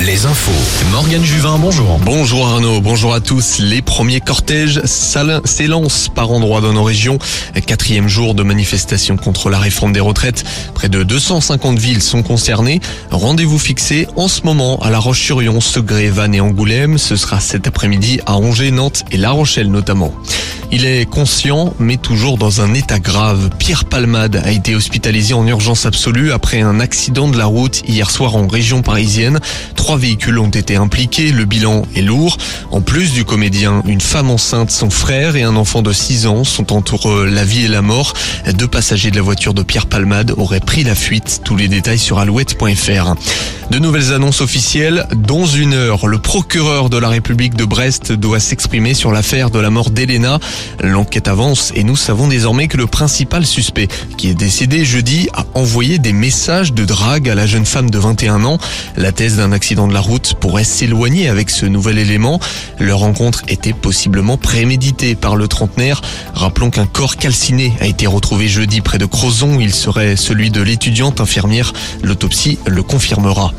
Les infos. Morgane Juvin, bonjour. Bonjour Arnaud, bonjour à tous. Les premiers cortèges s'élancent par endroits dans nos régions. Quatrième jour de manifestation contre la réforme des retraites. Près de 250 villes sont concernées. Rendez-vous fixé en ce moment à La Roche-sur-Yon, Segré, Vannes et Angoulême. Ce sera cet après-midi à Angers, Nantes et La Rochelle notamment. Il est conscient, mais toujours dans un état grave. Pierre Palmade a été hospitalisé en urgence absolue après un accident de la route hier soir en région parisienne. Trois véhicules ont été impliqués, le bilan est lourd. En plus du comédien, une femme enceinte, son frère et un enfant de 6 ans sont entre la vie et la mort. Deux passagers de la voiture de Pierre Palmade auraient pris la fuite. Tous les détails sur alouette.fr. De nouvelles annonces officielles. Dans une heure, le procureur de la République de Brest doit s'exprimer sur l'affaire de la mort d'Elena. L'enquête avance et nous savons désormais que le principal suspect, qui est décédé jeudi, a envoyé des messages de drague à la jeune femme de 21 ans. La thèse d'un accident de la route pourrait s'éloigner avec ce nouvel élément. Leur rencontre était possiblement préméditée par le trentenaire. Rappelons qu'un corps calciné a été retrouvé jeudi près de Crozon. Il serait celui de l'étudiante infirmière. L'autopsie le confirmera.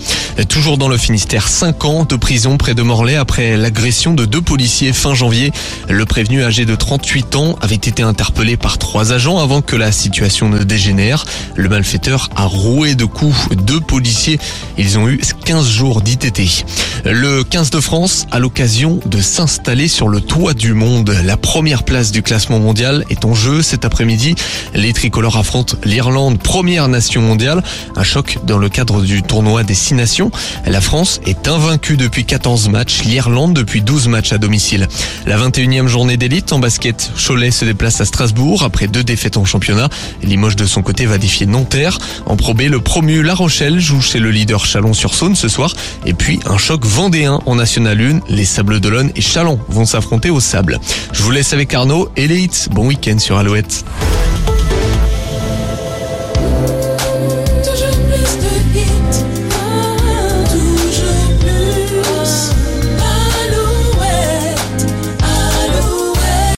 Toujours dans le Finistère, 5 ans de prison près de Morlaix après l'agression de deux policiers fin janvier. Le prévenu âgé de 38 ans avait été interpellé par trois agents avant que la situation ne dégénère. Le malfaiteur a roué de coups deux policiers. Ils ont eu 15 jours d'ITT. Le 15 de France a l'occasion de s'installer sur le toit du monde. La première place du classement mondial est en jeu cet après-midi. Les tricolores affrontent l'Irlande, première nation mondiale. Un choc dans le cadre du tournoi des six nations. La France est invaincue depuis 14 matchs, l'Irlande depuis 12 matchs à domicile. La 21e journée d'élite en basket, Cholet se déplace à Strasbourg après deux défaites en championnat. Limoges de son côté va défier Nanterre. En Pro B, le promu La Rochelle joue chez le leader Chalon-sur-Saône ce soir. Et puis un choc vendéen en National 1. Les Sables d'Olonne et Chalon vont s'affronter au sable. Je vous laisse avec Arnaud et les hits. Bon week-end sur Alouette.